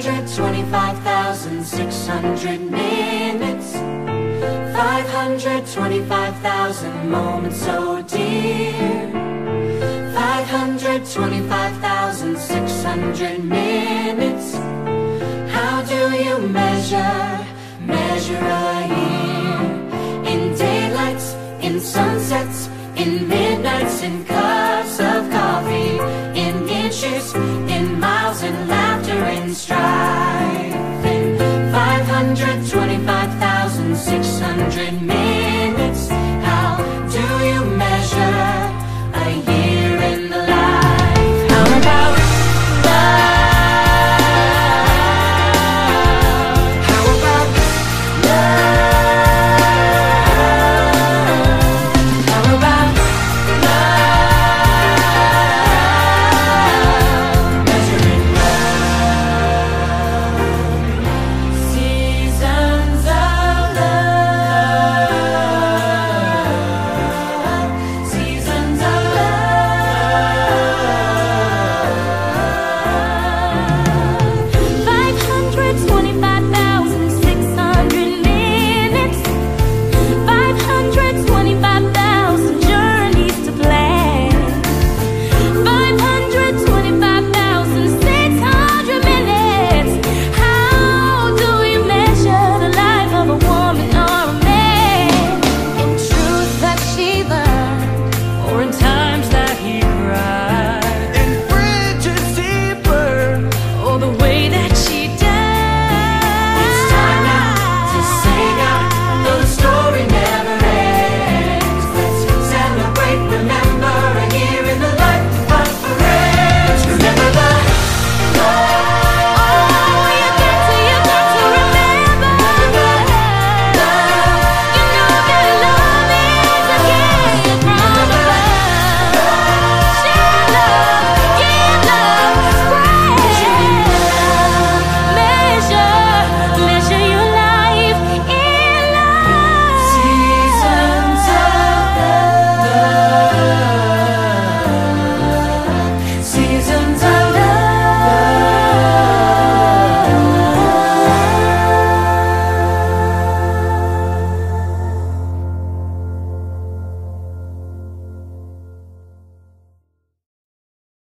525,600 minutes. 525,000 moments so dear. 525,600 minutes. How do you measure, measure a year? In daylights, in sunsets, in midnights, in cups of coffee, in inches, in miles, in laughter, hundred million.